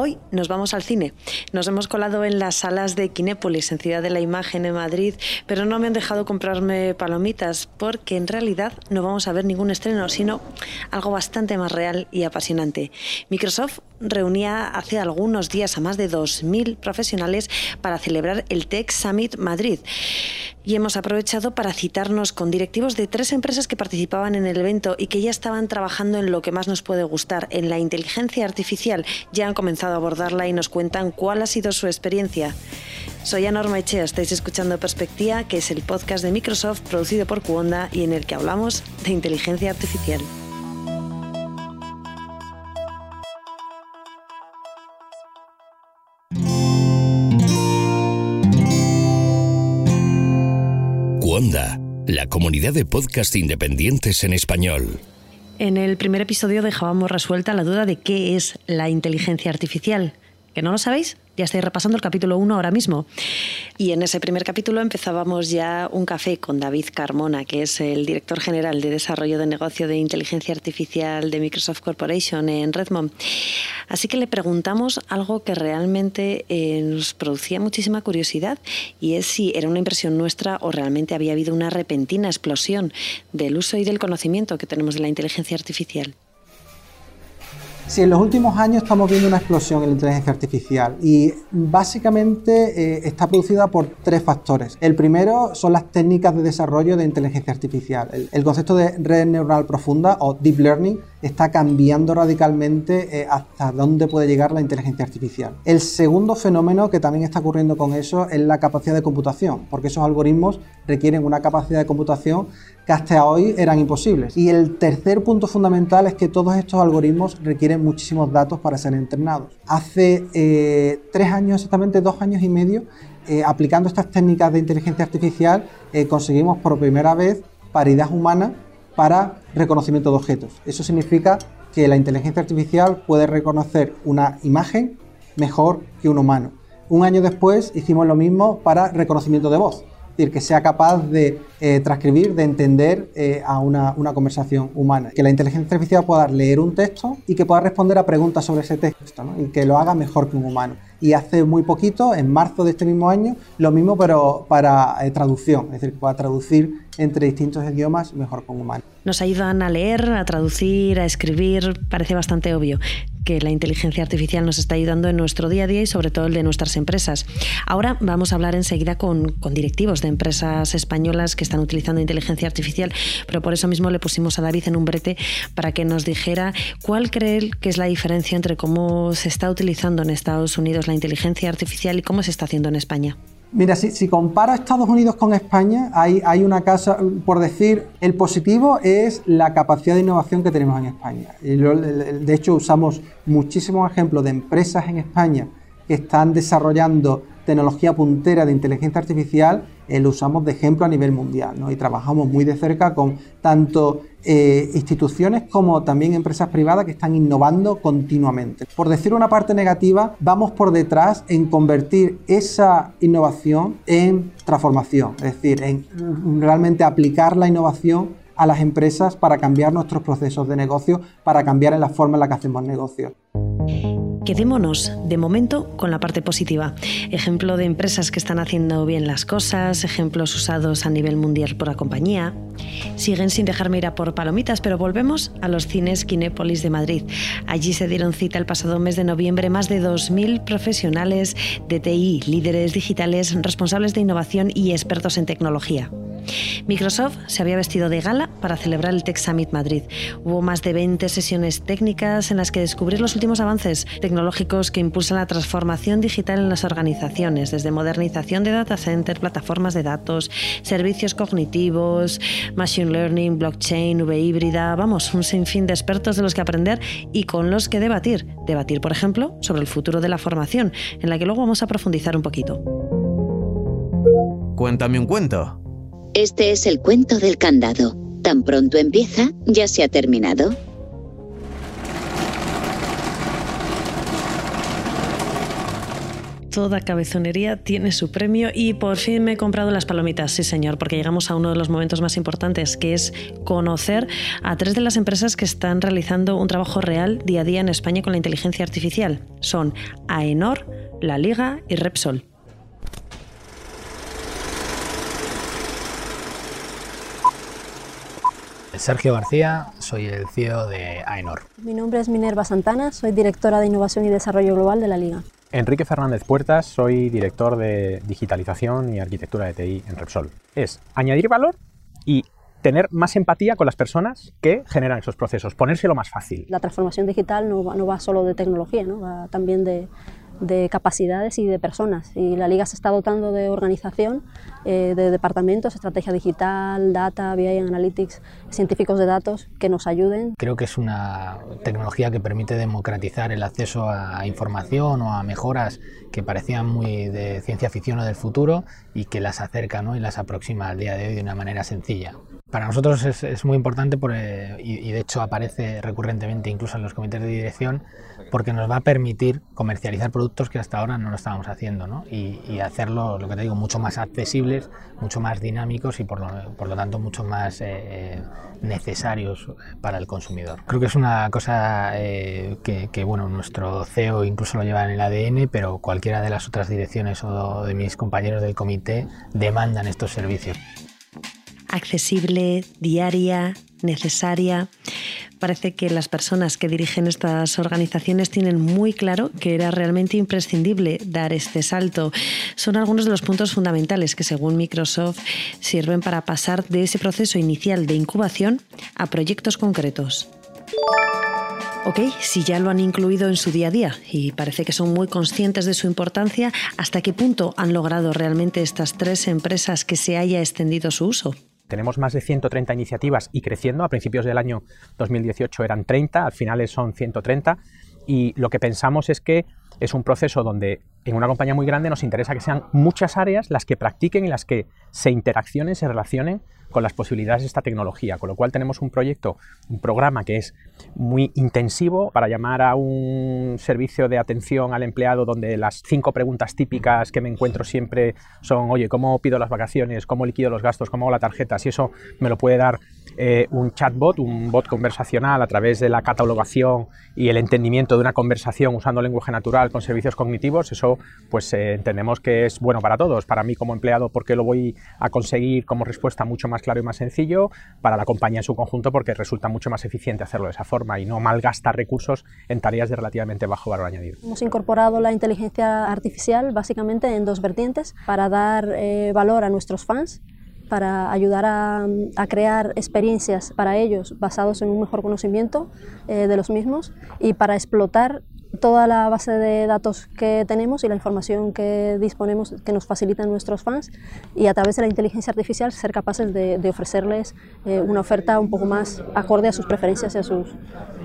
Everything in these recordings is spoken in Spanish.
Hoy nos vamos al cine. Nos hemos colado en las salas de Kinépolis, en Ciudad de la Imagen, en Madrid, pero no me han dejado comprarme palomitas porque en realidad no vamos a ver ningún estreno, sino algo bastante más real y apasionante. Microsoft reunía hace algunos días a más de 2.000 profesionales para celebrar el Tech Summit Madrid y hemos aprovechado para citarnos con directivos de tres empresas que participaban en el evento y que ya estaban trabajando en lo que más nos puede gustar, en la inteligencia artificial. Ya han comenzado a abordarla y nos cuentan cuál ha sido su experiencia. Soy Anorma Echea, estáis escuchando Perspectiva, que es el podcast de Microsoft producido por Cuonda y en el que hablamos de inteligencia artificial. La comunidad de podcast independientes en español. En el primer episodio dejábamos resuelta la duda de qué es la inteligencia artificial. ¿Que no lo sabéis? Ya estáis repasando el capítulo 1 ahora mismo. Y en ese primer capítulo empezábamos ya un café con David Carmona, que es el director general de desarrollo de negocio de inteligencia artificial de Microsoft Corporation en Redmond. Así que le preguntamos algo que realmente eh, nos producía muchísima curiosidad y es si era una impresión nuestra o realmente había habido una repentina explosión del uso y del conocimiento que tenemos de la inteligencia artificial. Sí, en los últimos años estamos viendo una explosión en la inteligencia artificial y básicamente eh, está producida por tres factores. El primero son las técnicas de desarrollo de inteligencia artificial. El, concepto de red neuronal profunda o deep learning está cambiando radicalmente eh, hasta dónde puede llegar la inteligencia artificial. El segundo fenómeno que también está ocurriendo con eso es la capacidad de computación, porque esos algoritmos requieren una capacidad de computación que hasta hoy eran imposibles. Y el tercer punto fundamental es que todos estos algoritmos requieren muchísimos datos para ser entrenados. Hace eh, tres años, exactamente dos años y medio, eh, aplicando estas técnicas de inteligencia artificial, conseguimos por primera vez paridad humana para reconocimiento de objetos. Eso significa que la inteligencia artificial puede reconocer una imagen mejor que un humano. Un año después hicimos lo mismo para reconocimiento de voz, decir, que sea capaz de eh, transcribir, de entender eh, a una, conversación humana. Que la inteligencia artificial pueda leer un texto y que pueda responder a preguntas sobre ese texto y que lo haga mejor que un humano y hace muy poquito, en marzo de este mismo año, lo mismo pero para eh, traducción, es decir, para traducir entre distintos idiomas mejor con humano. Nos ayudan a leer, a traducir, a escribir, parece bastante obvio que la inteligencia artificial nos está ayudando en nuestro día a día y sobre todo el de nuestras empresas. Ahora vamos a hablar enseguida con, directivos de empresas españolas que están utilizando inteligencia artificial, pero por eso mismo le pusimos a David en un brete para que nos dijera cuál cree que es la diferencia entre cómo se está utilizando en Estados Unidos la inteligencia artificial y cómo se está haciendo en España? Mira, si, si comparo Estados Unidos con España, hay, hay, una casa, por decir, el positivo es la capacidad de innovación que tenemos en España. De hecho, usamos muchísimos ejemplos de empresas en España que están desarrollando tecnología puntera de inteligencia artificial, eh, lo usamos de ejemplo a nivel mundial y trabajamos muy de cerca con tanto eh, instituciones como también empresas privadas que están innovando continuamente. Por decir una parte negativa, vamos por detrás en convertir esa innovación en transformación, es decir, en realmente aplicar la innovación a las empresas para cambiar nuestros procesos de negocio, para cambiar en la forma en la que hacemos negocio. Quedémonos de momento con la parte positiva. Ejemplo de empresas que están haciendo bien las cosas, ejemplos usados a nivel mundial por la compañía. Siguen sin dejarme ir a por palomitas, pero volvemos a los cines Kinépolis de Madrid. Allí se dieron cita el pasado mes de noviembre más de 2.000 profesionales de TI, líderes digitales, responsables de innovación y expertos en tecnología. Microsoft se había vestido de gala para celebrar el Tech Summit Madrid. Hubo más de 20 sesiones técnicas en las que descubrir los últimos avances tecnológicos que impulsan la transformación digital en las organizaciones, desde modernización de data center, plataformas de datos, servicios cognitivos, machine learning, blockchain, V híbrida, vamos, un sinfín de expertos de los que aprender y con los que debatir. Debatir, por ejemplo, sobre el futuro de la formación, en la que luego vamos a profundizar un poquito. Cuéntame un cuento. Este es el cuento del candado. Tan pronto empieza, ya se ha terminado. toda cabezonería tiene su premio y por fin me he comprado las palomitas, sí señor, porque llegamos a uno de los momentos más importantes, que es conocer a tres de las empresas que están realizando un trabajo real día a día en España con la inteligencia artificial. Son AENOR, La Liga y Repsol. Sergio García, soy el CEO de AENOR. Mi nombre es Minerva Santana, soy directora de Innovación y Desarrollo Global de la Liga. Enrique Fernández Puertas, soy director de Digitalización y Arquitectura de TI en Repsol. Es añadir valor y tener más empatía con las personas que generan esos procesos, ponérselo más fácil. La transformación digital no va, no va solo de tecnología, ¿no? va también de, de capacidades y de personas. Y la Liga se está dotando de organización, eh, de departamentos, estrategia digital, data, BI Analytics, científicos de datos que nos ayuden. Creo que es una tecnología que permite democratizar el acceso a información o a mejoras que parecían muy de ciencia ficción o del futuro y que las acerca ¿no? y las aproxima al día de hoy de una manera sencilla. Para nosotros es, muy importante por, y, de hecho aparece recurrentemente incluso en los comités de dirección porque nos va a permitir comercializar productos que hasta ahora no lo estábamos haciendo y, y, hacerlo, lo que te digo, mucho más accesibles, mucho más dinámicos y por lo, tanto mucho más eh, necesarios para el consumidor. Creo que es una cosa eh, que, que, bueno, nuestro CEO incluso lo lleva en el ADN, pero cualquiera de las otras direcciones o de mis compañeros del comité demandan estos servicios accesible, diaria, necesaria. Parece que las personas que dirigen estas organizaciones tienen muy claro que era realmente imprescindible dar este salto. Son algunos de los puntos fundamentales que, según Microsoft, sirven para pasar de ese proceso inicial de incubación a proyectos concretos. Ok, si ya lo han incluido en su día a día y parece que son muy conscientes de su importancia, ¿hasta qué punto han logrado realmente estas tres empresas que se haya extendido su uso? Tenemos más de 130 iniciativas y creciendo. A principios del año 2018 eran 30, al final son 130. Y lo que pensamos es que es un proceso donde en una compañía muy grande nos interesa que sean muchas áreas las que practiquen y las que se interaccionen, se relacionen con las posibilidades de esta tecnología, con lo cual tenemos un proyecto, un programa que es muy intensivo para llamar a un servicio de atención al empleado donde las cinco preguntas típicas que me encuentro siempre son, oye, ¿cómo pido las vacaciones? ¿Cómo liquido los gastos? ¿Cómo hago la tarjeta? Si eso me lo puede dar eh, un chatbot, un bot conversacional a través de la catalogación y el entendimiento de una conversación usando lenguaje natural con servicios cognitivos, eso pues eh, entendemos que es bueno para todos, para mí como empleado porque lo voy a conseguir como respuesta mucho más claro y más sencillo, para la compañía en su conjunto porque resulta mucho más eficiente hacerlo de esa forma y no malgasta recursos en tareas de relativamente bajo valor añadido. Hemos incorporado la inteligencia artificial básicamente en dos vertientes para dar eh, valor a nuestros fans para ayudar a, crear experiencias para ellos basados en un mejor conocimiento eh, de los mismos y para explotar toda la base de datos que tenemos y la información que disponemos que nos facilitan nuestros fans y a través de la inteligencia artificial ser capaces de, de ofrecerles eh, una oferta un poco más acorde a sus preferencias y a sus,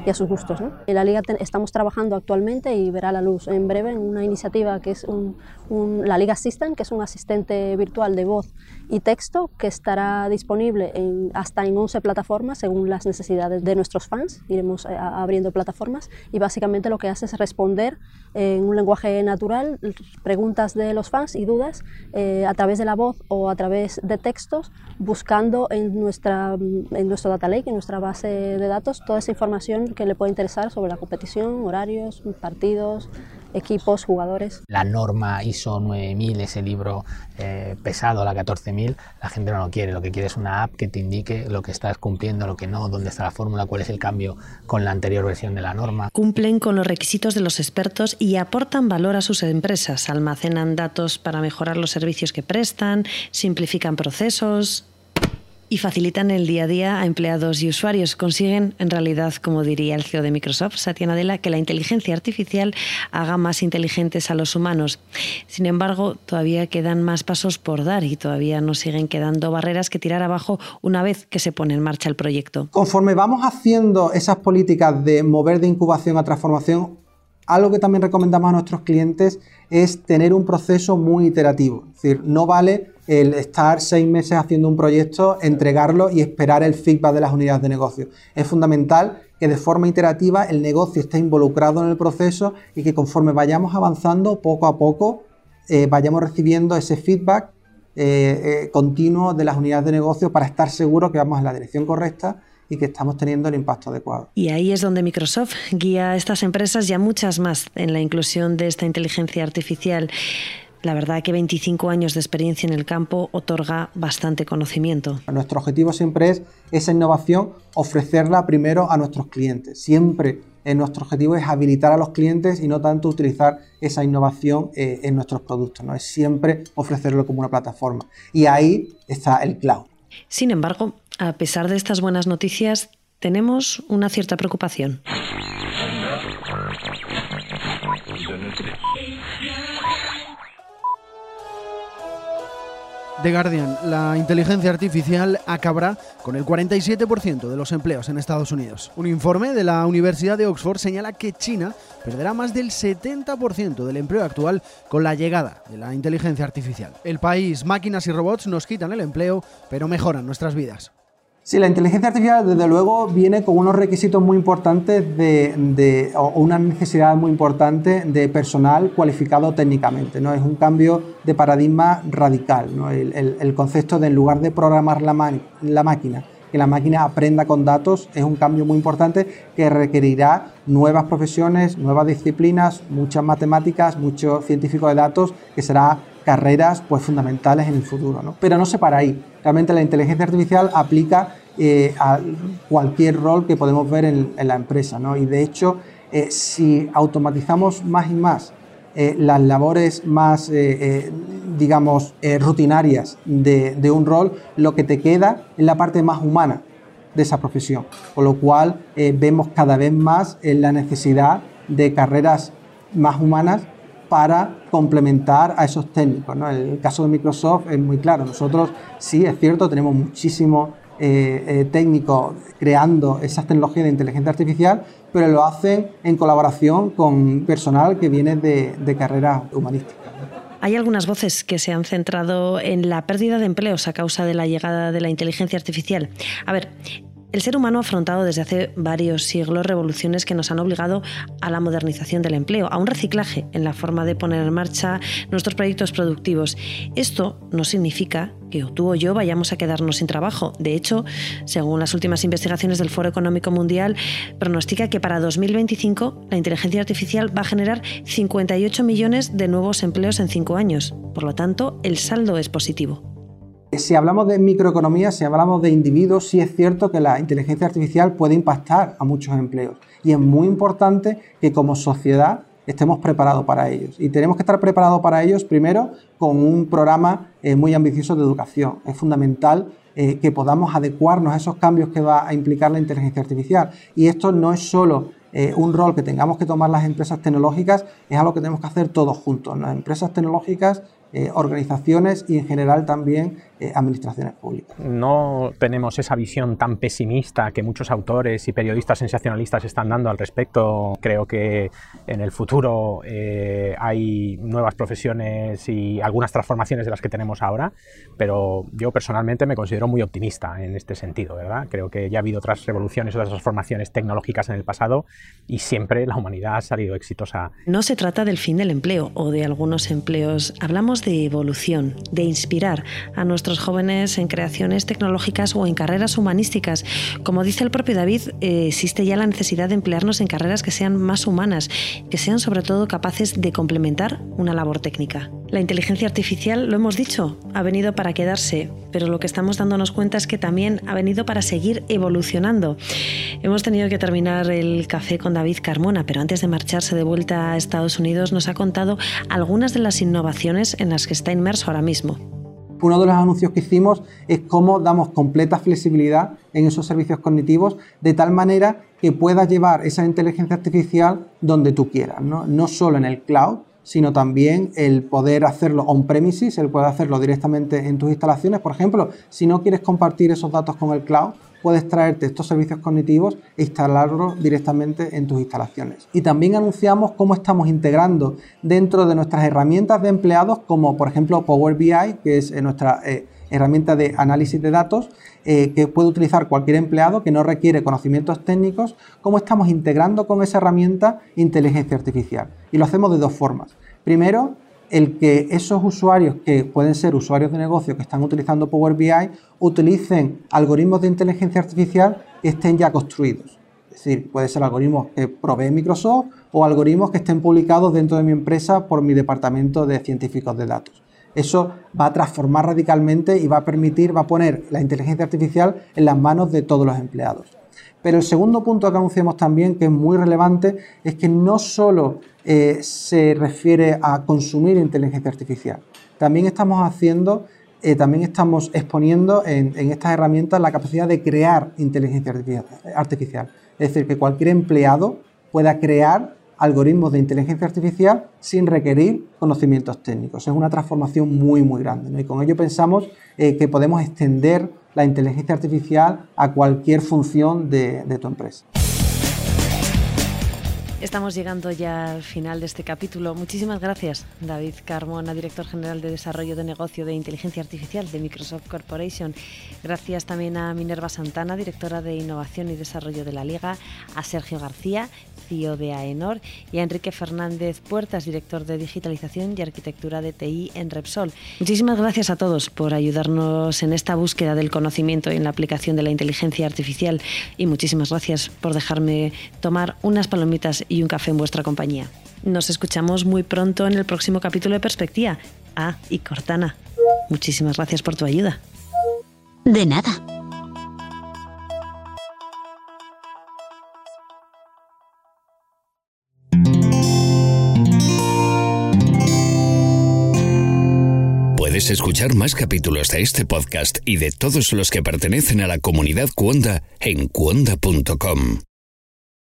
y a sus gustos. ¿no? En la Liga estamos trabajando actualmente y verá la luz en breve en una iniciativa que es un, un, la Liga Assistant, que es un asistente virtual de voz y texto que estará disponible en, hasta en 11 plataformas según las necesidades de nuestros fans. Iremos eh, abriendo plataformas y básicamente lo que hace es responder en un lenguaje natural preguntas de los fans y dudas eh, a través de la voz o a través de textos, buscando en, nuestra, en nuestro data lake, en nuestra base de datos, toda esa información que le puede interesar sobre la competición, horarios, partidos, equipos, jugadores. La norma ISO 9000, ese libro eh, pesado, la 14000, la gente no lo quiere. Lo que quiere es una app que te indique lo que estás cumpliendo, lo que no, dónde está la fórmula, cuál es el cambio con la anterior versión de la norma. Cumplen con los requisitos de los expertos y aportan valor a sus empresas. Almacenan datos para mejorar los servicios que prestan, simplifican procesos y facilitan el día a día a empleados y usuarios. Consiguen, en realidad, como diría el CEO de Microsoft, Satya Nadella, que la inteligencia artificial haga más inteligentes a los humanos. Sin embargo, todavía quedan más pasos por dar y todavía nos siguen quedando barreras que tirar abajo una vez que se pone en marcha el proyecto. Conforme vamos haciendo esas políticas de mover de incubación a transformación, algo que también recomendamos a nuestros clientes es tener un proceso muy iterativo. Es decir, no vale el estar seis meses haciendo un proyecto, entregarlo y esperar el feedback de las unidades de negocio. Es fundamental que de forma iterativa el negocio esté involucrado en el proceso y que conforme vayamos avanzando poco a poco eh, vayamos recibiendo ese feedback eh, continuo de las unidades de negocio para estar seguros que vamos en la dirección correcta y que estamos teniendo el impacto adecuado. Y ahí es donde Microsoft guía a estas empresas y a muchas más en la inclusión de esta inteligencia artificial. La verdad que 25 años de experiencia en el campo otorga bastante conocimiento. Nuestro objetivo siempre es esa innovación, ofrecerla primero a nuestros clientes. Siempre eh, nuestro objetivo es habilitar a los clientes y no tanto utilizar esa innovación eh, en nuestros productos. ¿no? Es siempre ofrecerlo como una plataforma. Y ahí está el cloud. Sin embargo, a pesar de estas buenas noticias, tenemos una cierta preocupación. The Guardian, la inteligencia artificial acabará con el 47% de los empleos en Estados Unidos. Un informe de la Universidad de Oxford señala que China perderá más del 70% del empleo actual con la llegada de la inteligencia artificial. El país, máquinas y robots nos quitan el empleo, pero mejoran nuestras vidas. Sí, la inteligencia artificial desde luego viene con unos requisitos muy importantes de, o una necesidad muy importante de personal cualificado técnicamente. ¿no? Es un cambio de paradigma radical. El, concepto de en lugar de programar la, la máquina, que la máquina aprenda con datos, es un cambio muy importante que requerirá nuevas profesiones, nuevas disciplinas, muchas matemáticas, muchos científicos de datos, que será carreras pues, fundamentales en el futuro. ¿no? Pero no se para ahí. Realmente la inteligencia artificial aplica eh, a cualquier rol que podemos ver en, la empresa. ¿no? Y de hecho, eh, si automatizamos más y más eh, las labores más, digamos, rutinarias de, de, un rol, lo que te queda es la parte más humana de esa profesión. Con lo cual vemos cada vez más la necesidad de carreras más humanas para complementar a esos técnicos. El caso de Microsoft es muy claro. Nosotros sí, es cierto, tenemos muchísimos eh, eh, técnicos creando esas tecnologías de inteligencia artificial, pero lo hacen en colaboración con personal que viene de carreras humanísticas. Hay algunas voces que se han centrado en la pérdida de empleos a causa de la llegada de la inteligencia artificial. A ver, el ser humano ha afrontado desde hace varios siglos revoluciones que nos han obligado a la modernización del empleo, a un reciclaje en la forma de poner en marcha nuestros proyectos productivos. Esto no significa que tú o yo vayamos a quedarnos sin trabajo. De hecho, según las últimas investigaciones del Foro Económico Mundial, pronostica que para 2025 la inteligencia artificial va a generar 58 millones de nuevos empleos en cinco años. Por lo tanto, el saldo es positivo. Si hablamos de microeconomía, si hablamos de individuos, sí es cierto que la inteligencia artificial puede impactar a muchos empleos y es muy importante que como sociedad estemos preparados para ellos. Y tenemos que estar preparados para ellos primero con un programa eh, muy ambicioso de educación. Es fundamental eh, que podamos adecuarnos a esos cambios que va a implicar la inteligencia artificial. Y esto no es solo eh, un rol que tengamos que tomar las empresas tecnológicas, es algo que tenemos que hacer todos juntos. Las empresas tecnológicas eh, organizaciones y en general también eh, administraciones públicas. No tenemos esa visión tan pesimista que muchos autores y periodistas sensacionalistas están dando al respecto. Creo que en el futuro eh, hay nuevas profesiones y algunas transformaciones de las que tenemos ahora, pero yo personalmente me considero muy optimista en este sentido, ¿verdad? Creo que ya ha habido otras revoluciones, otras transformaciones tecnológicas en el pasado y siempre la humanidad ha salido exitosa. No se trata del fin del empleo o de algunos empleos. Hablamos de evolución, de inspirar a nuestros jóvenes en creaciones tecnológicas o en carreras humanísticas. Como dice el propio David, eh, existe ya la necesidad de emplearnos en carreras que sean más humanas, que sean sobre todo capaces de complementar una labor técnica. La inteligencia artificial, lo hemos dicho, ha venido para quedarse, pero lo que estamos dándonos cuenta es que también ha venido para seguir evolucionando. Hemos tenido que terminar el café con David Carmona, pero antes de marcharse de vuelta a Estados Unidos nos ha contado algunas de las innovaciones en las que está inmerso ahora mismo. Uno de los anuncios que hicimos es cómo damos completa flexibilidad en esos servicios cognitivos de tal manera que puedas llevar esa inteligencia artificial donde tú quieras, no, no solo en el cloud, sino también el poder hacerlo on-premises, el poder hacerlo directamente en tus instalaciones. Por ejemplo, si no quieres compartir esos datos con el cloud, puedes traerte estos servicios cognitivos e instalarlos directamente en tus instalaciones. Y también anunciamos cómo estamos integrando dentro de nuestras herramientas de empleados, como por ejemplo Power BI, que es eh, nuestra eh, herramienta de análisis de datos, eh, que puede utilizar cualquier empleado que no requiere conocimientos técnicos, cómo estamos integrando con esa herramienta inteligencia artificial. Y lo hacemos de dos formas. Primero, el que esos usuarios que pueden ser usuarios de negocio que están utilizando Power BI utilicen algoritmos de inteligencia artificial que estén ya construidos. Es decir, puede ser algoritmos que provee Microsoft o algoritmos que estén publicados dentro de mi empresa por mi departamento de científicos de datos. Eso va a transformar radicalmente y va a permitir, va a poner la inteligencia artificial en las manos de todos los empleados. Pero el segundo punto que anunciamos también, que es muy relevante, es que no solo eh, se refiere a consumir inteligencia artificial, también estamos haciendo, eh, también estamos exponiendo en, estas herramientas la capacidad de crear inteligencia artificial. Es decir, que cualquier empleado pueda crear algoritmos de inteligencia artificial sin requerir conocimientos técnicos. Es una transformación muy, muy grande. Y con ello pensamos eh, que podemos extender la inteligencia artificial a cualquier función de, de tu empresa. Estamos llegando ya al final de este capítulo. Muchísimas gracias, David Carmona, director general de Desarrollo de Negocio de Inteligencia Artificial de Microsoft Corporation. Gracias también a Minerva Santana, directora de Innovación y Desarrollo de la Liga, a Sergio García, CEO de AENOR, y a Enrique Fernández Puertas, director de Digitalización y Arquitectura de TI en Repsol. Muchísimas gracias a todos por ayudarnos en esta búsqueda del conocimiento y en la aplicación de la inteligencia artificial y muchísimas gracias por dejarme tomar unas palomitas y un café en vuestra compañía. Nos escuchamos muy pronto en el próximo capítulo de Perspectiva. Ah, y Cortana, muchísimas gracias por tu ayuda. De nada. Puedes escuchar más capítulos de este podcast y de todos los que pertenecen a la comunidad Cuonda en cuonda.com.